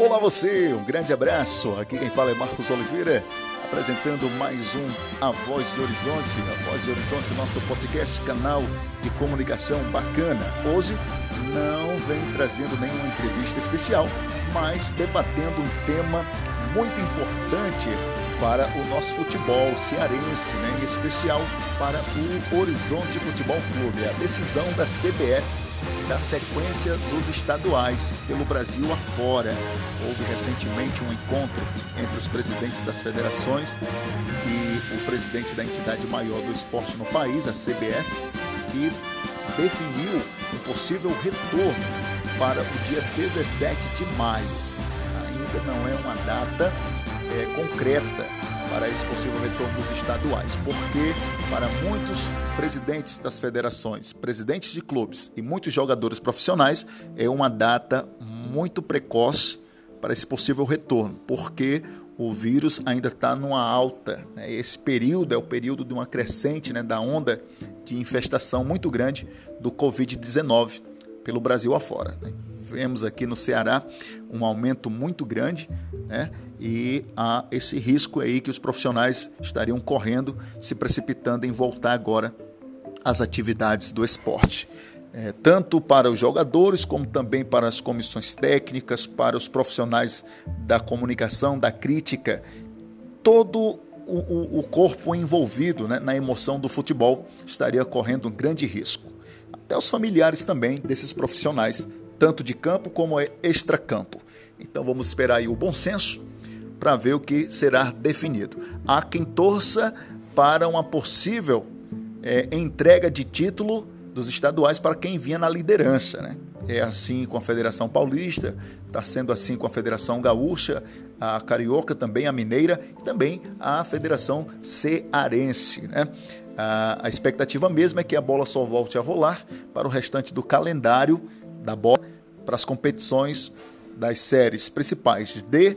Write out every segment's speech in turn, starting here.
Olá você, um grande abraço. Aqui quem fala é Marcos Oliveira, apresentando mais um A Voz de Horizonte. A Voz de Horizonte, nosso podcast, canal de comunicação bacana. Hoje não vem trazendo nenhuma entrevista especial, mas debatendo um tema muito importante para o nosso futebol cearense, né? em especial para o Horizonte Futebol Clube, a decisão da CBF da sequência dos estaduais pelo Brasil afora. Houve recentemente um encontro entre os presidentes das federações e o presidente da entidade maior do esporte no país, a CBF, que definiu um possível retorno para o dia 17 de maio. Ainda não é uma data é, concreta para esse possível retorno dos estaduais, porque para muitos presidentes das federações, presidentes de clubes e muitos jogadores profissionais é uma data muito precoce para esse possível retorno, porque o vírus ainda está numa alta. Né? Esse período é o período de uma crescente né, da onda de infestação muito grande do Covid-19 pelo Brasil afora. Né? Vemos aqui no Ceará um aumento muito grande né? e há esse risco aí que os profissionais estariam correndo, se precipitando em voltar agora às atividades do esporte. É, tanto para os jogadores, como também para as comissões técnicas, para os profissionais da comunicação, da crítica, todo o, o, corpo envolvido né, na emoção do futebol estaria correndo um grande risco. Até os familiares também desses profissionais, tanto de campo como extracampo. Então vamos esperar aí o bom senso para ver o que será definido. Há quem torça para uma possível é, entrega de título dos estaduais para quem vinha na liderança. Né? É assim com a Federação Paulista, está sendo assim com a Federação Gaúcha, a Carioca também, a Mineira e também a Federação Cearense. Né? A, a expectativa mesmo é que a bola só volte a rolar para o restante do calendário da bola, para as competições das séries principais D,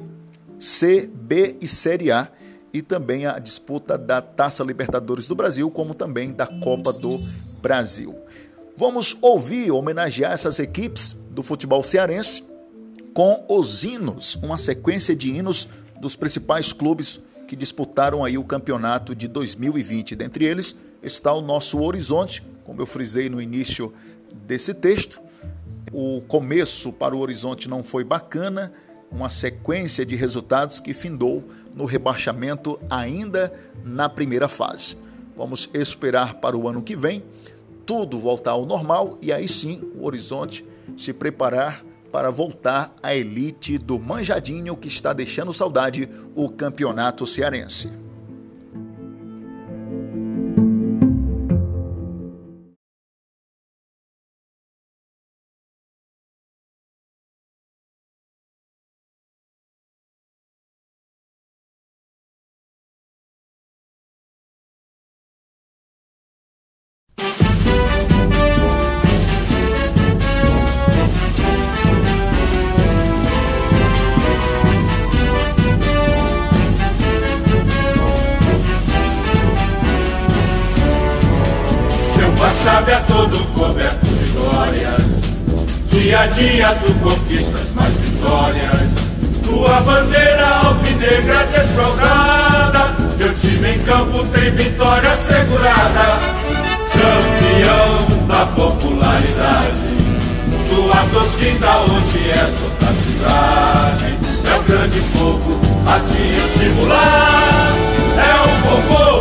C, B e Série A e também a disputa da Taça Libertadores do Brasil, como também da Copa do Brasil. Vamos ouvir, homenagear essas equipes do futebol cearense com os hinos, uma sequência de hinos dos principais clubes que disputaram aí o campeonato de 2020. Dentre eles está o nosso Horizonte, como eu frisei no início desse texto. O começo para o Horizonte não foi bacana, uma sequência de resultados que findou no rebaixamento ainda na primeira fase. Vamos esperar para o ano que vem tudo voltar ao normal e aí sim o Horizonte se preparar para voltar à elite do Manjadinho que está deixando saudade o campeonato cearense. Dia a dia tu conquistas mais vitórias. Tua bandeira alvinegra desfraldada. Teu time em campo tem vitória assegurada. Campeão da popularidade. Tua torcida hoje é toda cidade. É o grande povo a te estimular. É o povo,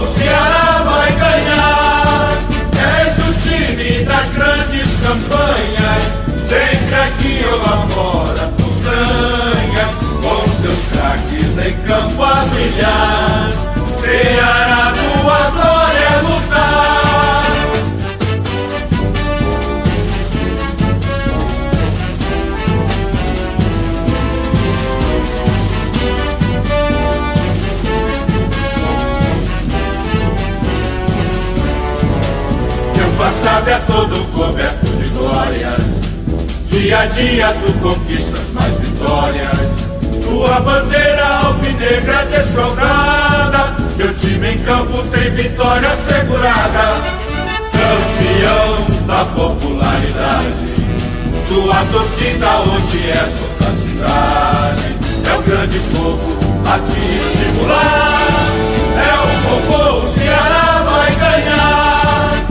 grande povo a te estimular. É o popô, o Ceará vai ganhar.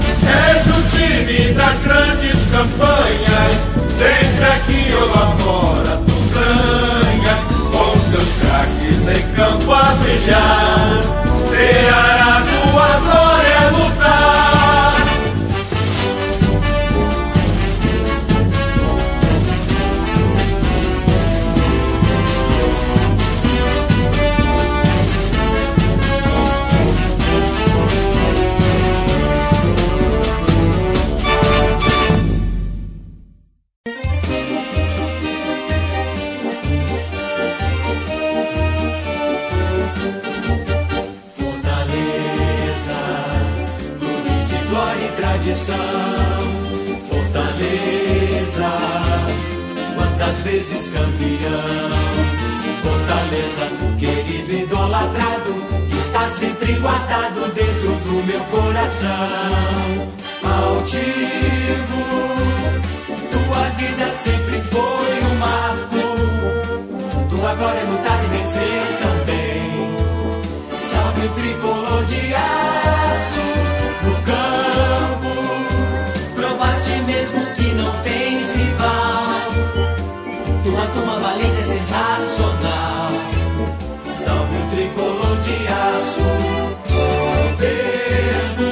És o time das grandes campanhas, sempre aqui ou lá fora tu ganhas. Com os teus craques em campo a brilhar. Ceará, vezes campeão. Fortaleza, querido idolatrado, está sempre guardado dentro do meu coração. Altivo, tua vida sempre foi um marco. Tua glória é lutar e vencer também. Salve o tricolor de aço no campo. Mesmo que não tens rival. Tua turma valente é sensacional. Salve o tricolor de aço, soberbo.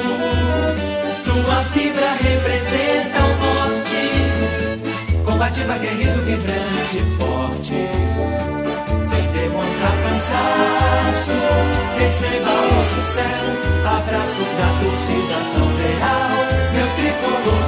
Tua fibra representa o norte. Combativa, guerreiro, vibrante, forte. Sem demonstrar cansaço, receba o sincero abraço da torcida tão leal. Meu tricolor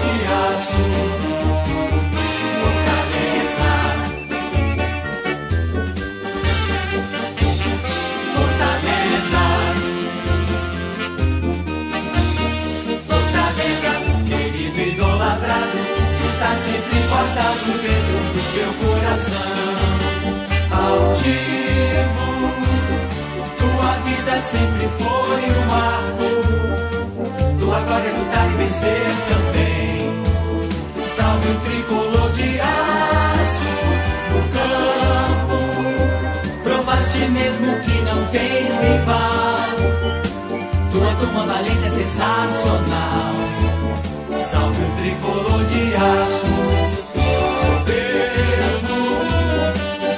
sempre guardado dentro do teu coração. Altivo, tua vida sempre foi um marco. Tua glória é lutar e vencer também. Salve o tricolor de aço no campo. Provaste mesmo que não tens rival. Tua turma valente é sensacional. Salve o tricolor de aço, soberano.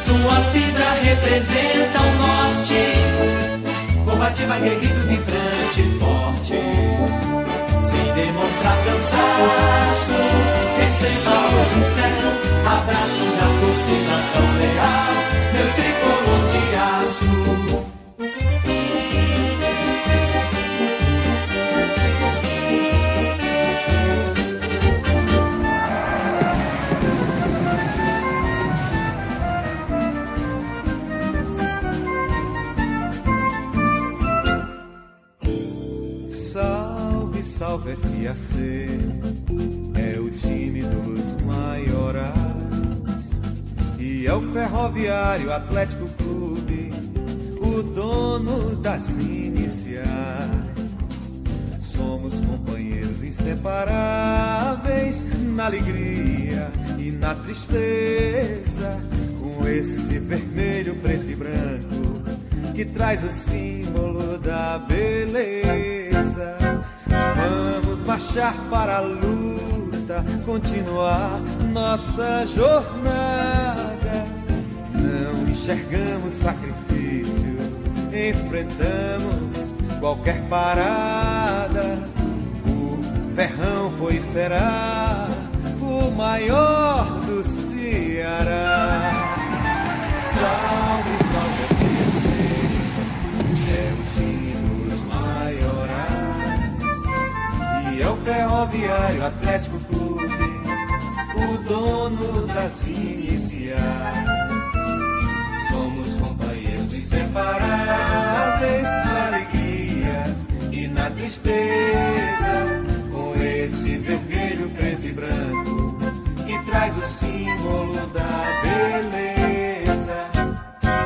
Tua fibra representa o norte, combativa, guerreiro, vibrante, forte. Demonstrar cansaço, receba o sincero abraço da torcida tão leal. Meu Salve FAC, é o time dos maiorais. E é o Ferroviário Atlético Clube, o dono das iniciais. Somos companheiros inseparáveis na alegria e na tristeza, com esse vermelho, preto e branco que traz o símbolo da beleza. Marchar para a luta, continuar nossa jornada. Não enxergamos sacrifício, enfrentamos qualquer parada. O ferrão foi e será o maior do Ceará. Ferroviário Atlético Clube, o dono das iniciais. Somos companheiros inseparáveis na alegria e na tristeza, com esse vermelho, preto e branco que traz o símbolo da beleza.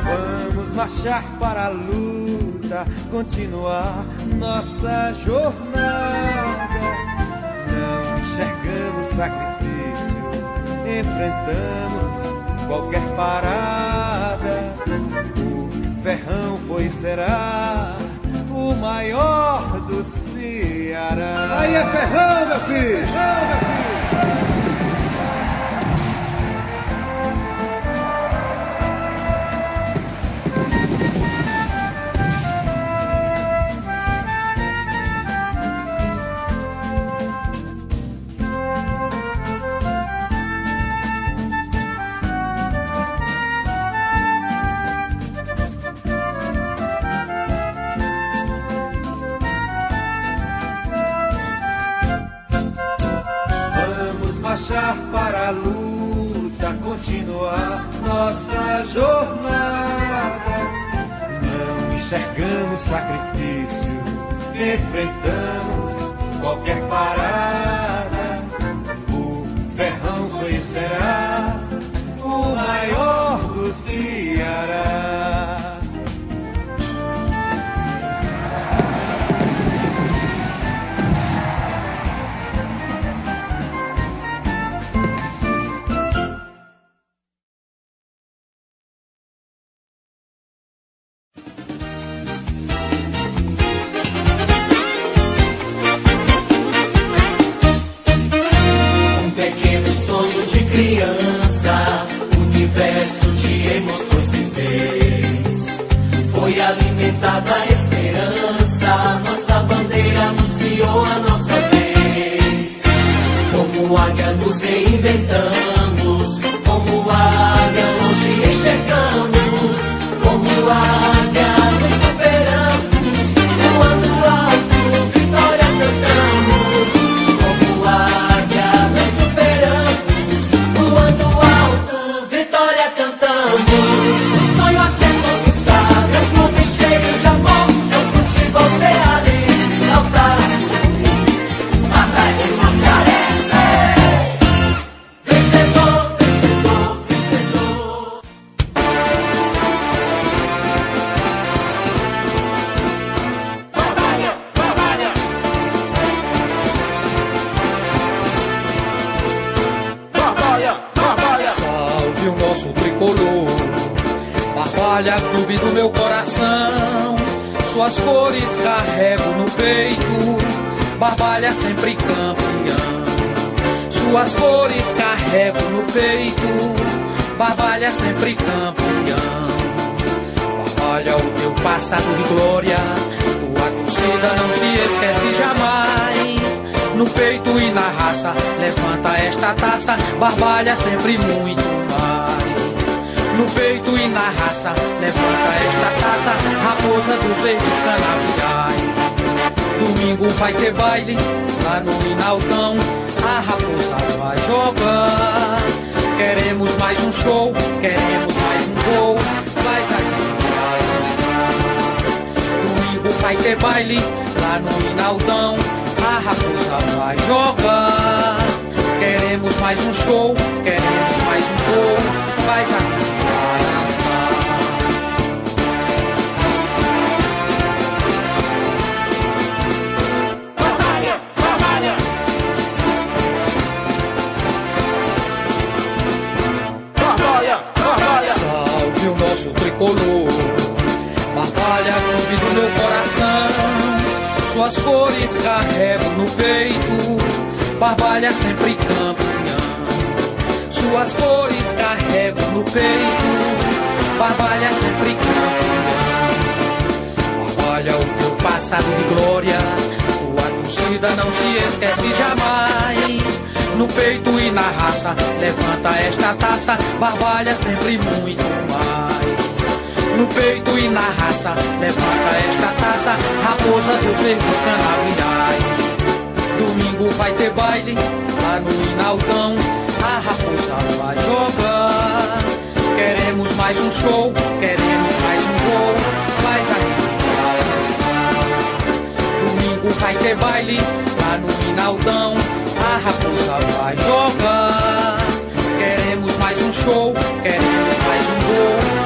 Vamos marchar para a luta, continuar nossa jornada. Enxergamos sacrifício, enfrentamos qualquer parada. ferrão foi será o maior do Ceará. Aí é ferrão, meu filho! Ferrão, meu filho! Maior do Suas cores carrego no peito, Barbalha sempre campeão. Barbalha o teu passado de glória, tua torcida não se esquece jamais. No peito e na raça, levanta esta taça, Barbalha sempre muito mais. No peito e na raça, levanta esta taça, raposa dos verdes canaviais. Domingo vai ter baile lá no Minaldão. A raposa vai jogar. Queremos mais um show, queremos mais um gol. Faz aqui Domingo vai ter baile lá no Minaldão. A raposa vai jogar. Queremos mais um show, queremos mais um gol. Faz aqui carrego no peito, Barbalha sempre campeão. Suas cores carrego no peito, Barbalha sempre campeão. Barbalha o teu passado de glória, tua torcida não se esquece jamais. No peito e na raça, levanta esta taça, Barbalha sempre muito mais no peito e na raça. Levanta esta taça, raposa dos meus canabais ter baile lá no Minaldão. A raposa vai jogar. Queremos mais um show, queremos mais um gol. Faz a Domingo vai ter baile lá no Minaldão. A raposa vai jogar. Queremos mais um show, queremos mais um gol.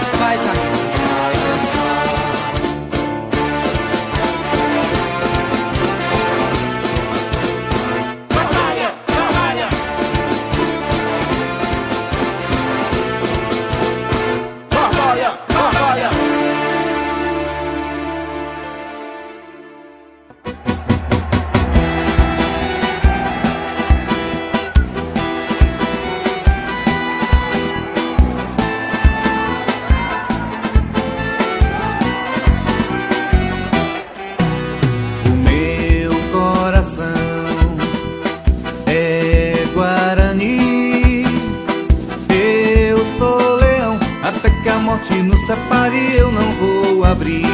Morte nos separe, eu não vou abrir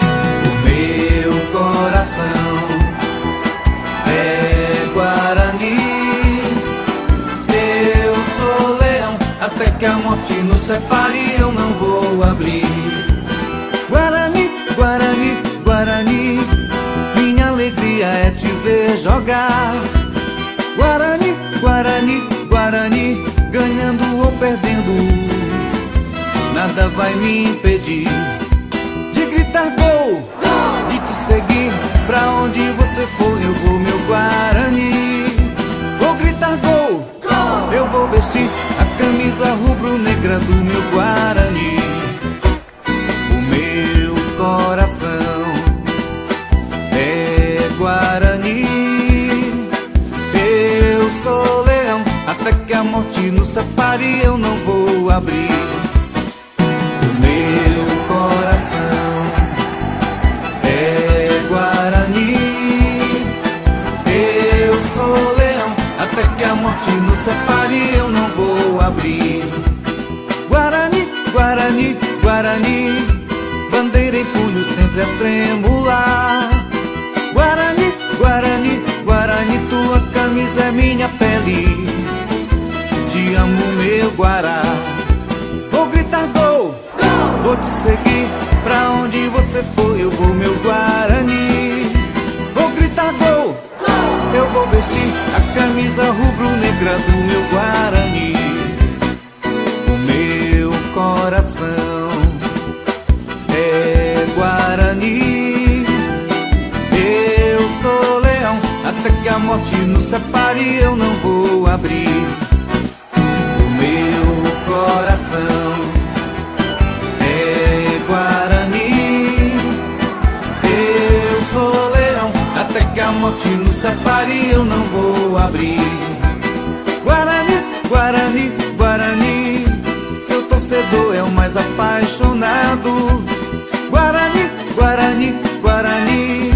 o meu coração. É Guarani, eu sou leão, até que a morte nos separe, eu não vou abrir. Guarani, Guarani, Guarani, minha alegria é te ver jogar. Guarani, Guarani, Guarani, ganhando ou perdendo, nada vai me impedir de gritar gol, de te seguir pra onde você for. Eu vou, meu Guarani, vou gritar gol, eu vou vestir a camisa rubro-negra do meu Guarani, o meu coração é Guarani. Eu sou leão, até que a morte nos separe, eu não vou abrir morte nos separe, eu não vou abrir. Guarani, Guarani, Guarani, bandeira em punho sempre a tremular. Guarani, Guarani, Guarani, tua camisa é minha pele. Te amo, meu Guará. Vou gritar gol, vou te seguir pra onde você for. Eu vou, meu Guarani. Vou gritar gol, eu vou vestir camisa rubro-negra do meu Guarani. O meu coração é Guarani. Eu sou leão, até que a morte nos separe, eu não vou abrir o meu coração. Morte nos separe, eu não vou abrir. Guarani, Guarani, Guarani. Seu torcedor é o mais apaixonado. Guarani, Guarani, Guarani.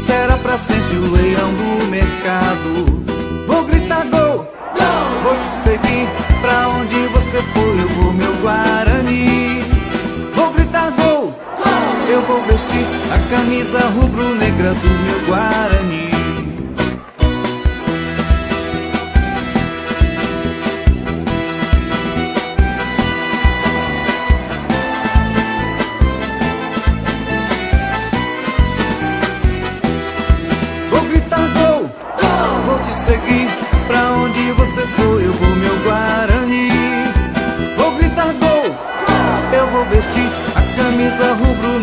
Será pra sempre o leão do mercado. Vou gritar gol, vou te seguir pra onde você for. Eu vou, meu Guarani. Vou vestir a camisa rubro-negra do meu Guarani. Vou gritar gol, vou te seguir pra onde você for. Eu vou, meu Guarani. Vou gritar gol, eu vou vestir a camisa rubro-negra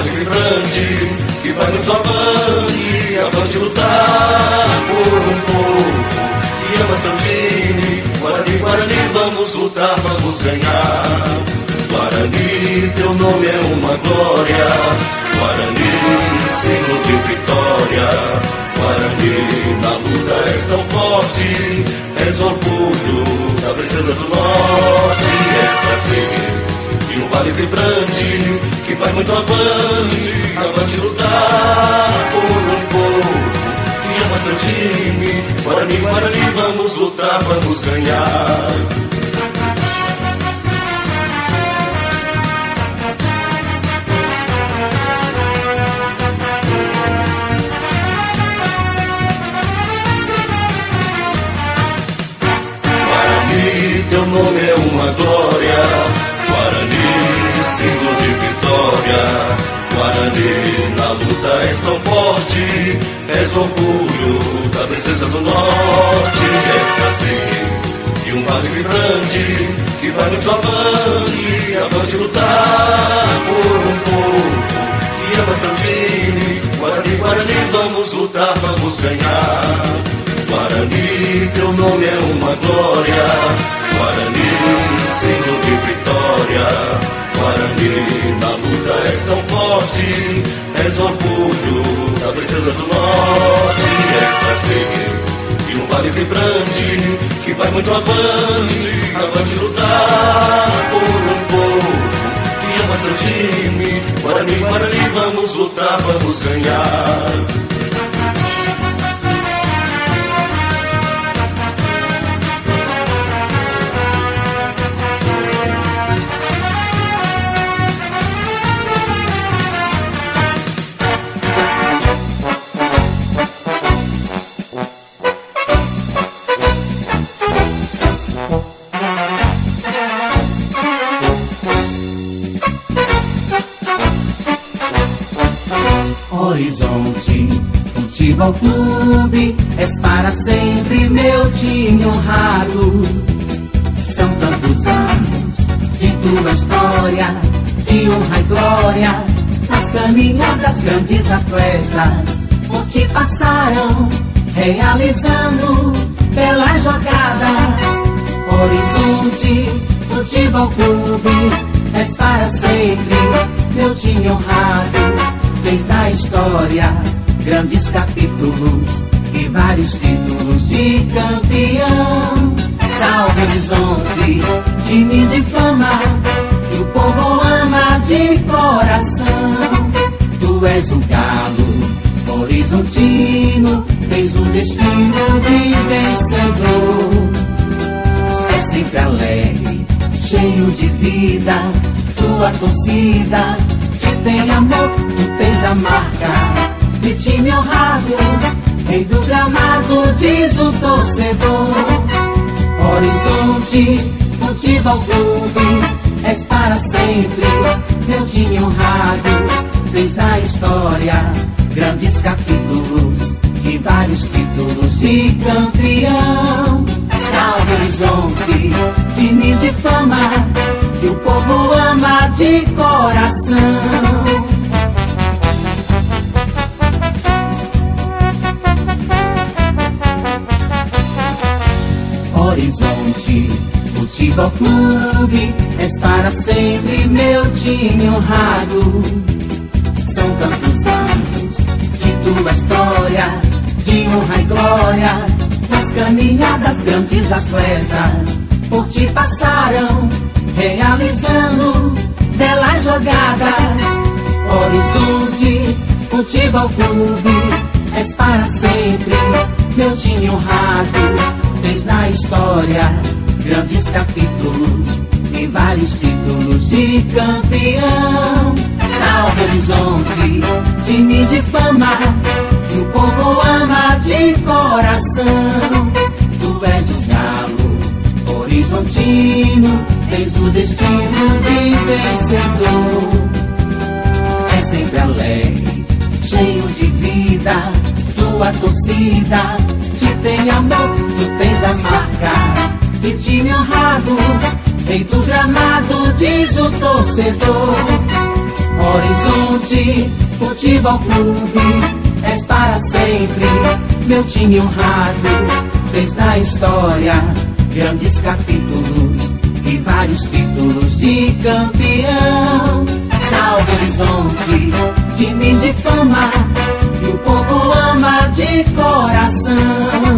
cacique de vale vibrante que vai muito avante. Avante lutar por um povo que ama time. Guarani, Guarani, vamos lutar, vamos ganhar. Guarani, teu nome é uma glória. Guarani, símbolo de vitória. Guarani, na luta és tão forte. És orgulho da princesa do norte. És cacique de um vale vibrante que vai muito avante. Avante lutar por um povo que ama seu time. Guarani, Guarani, vamos lutar, vamos ganhar. Guarani, teu nome é uma glória. Guarani, na luta és tão forte, és o orgulho da princesa do norte, és cacique de um vale vibrante que vai muito avante, avante lutar por um povo que ama seu time. Guarani, Guarani, vamos lutar, vamos ganhar. Guarani, teu nome é uma glória. Guarani, símbolo de vitória. Guarani, na luta és tão forte, és orgulho da princesa do norte, és cacique de um vale vibrante que vai muito avante, avante lutar por um povo que ama seu time. Guarani, Guarani, vamos lutar, vamos ganhar. Meu time honrado. São tantos anos de tua história, de honra e glória, nas caminhadas grandes atletas por ti passaram, realizando belas jogadas. Horizonte, Futebol Clube, és para sempre meu time honrado, desde a história grandes capítulos vários títulos de campeão. Salve Horizonte, time de fama, que o povo ama de coração. Tu és o galo, horizontino, tens o destino de vencedor. É sempre alegre, cheio de vida, tua torcida te tem amor, tu tens a marca de time honrado, rei do gramado, diz o torcedor. Horizonte, Futebol Clube, és para sempre meu time honrado, desde a história, grandes capítulos e vários títulos de campeão. Salve Horizonte, time de fama, que o povo ama de coração. Horizonte. Futebol Clube, és para sempre meu time honrado. São tantos anos de tua história, de honra e glória. Nas caminhadas grandes atletas por ti passaram, realizando belas jogadas. Horizonte, Futebol Clube, és para sempre meu time honrado fez na história grandes capítulos e vários títulos de campeão. Salve Horizonte, time de fama, que o povo ama de coração. Tu és o galo horizontino, tens o destino de vencedor. É sempre alegre, cheio de vida, tua torcida te tem amor, tu tens a marca de time honrado, rei do gramado, diz o torcedor. Horizonte, futebol clube, és para sempre meu time honrado, fez na história grandes capítulos e vários títulos de campeão. Salve Horizonte, time de fama o povo ama de coração.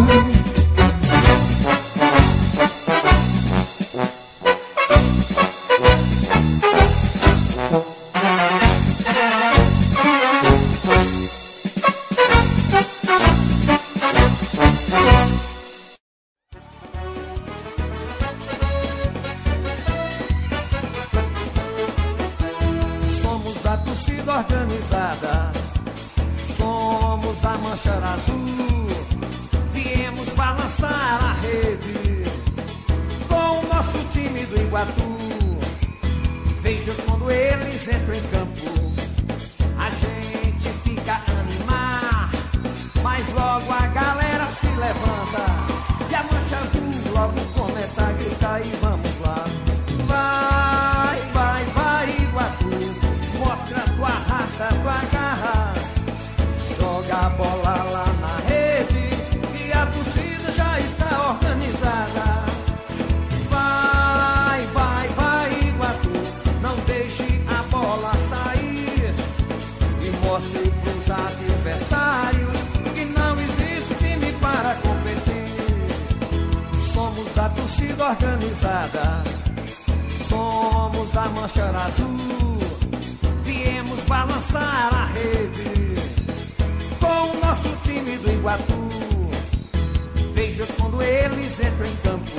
nem sempre em campo. A gente fica animado, animar, mas logo a galera se levanta. E a mancha azul logo começa a gritar e vamos lá. Torcida organizada, somos da mancha azul. Viemos balançar a rede com o nosso time do Iguatu. Veja quando eles entram em campo,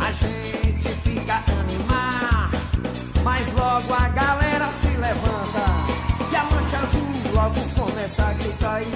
a gente fica animar. Mas logo a galera se levanta e a mancha azul logo começa a gritar e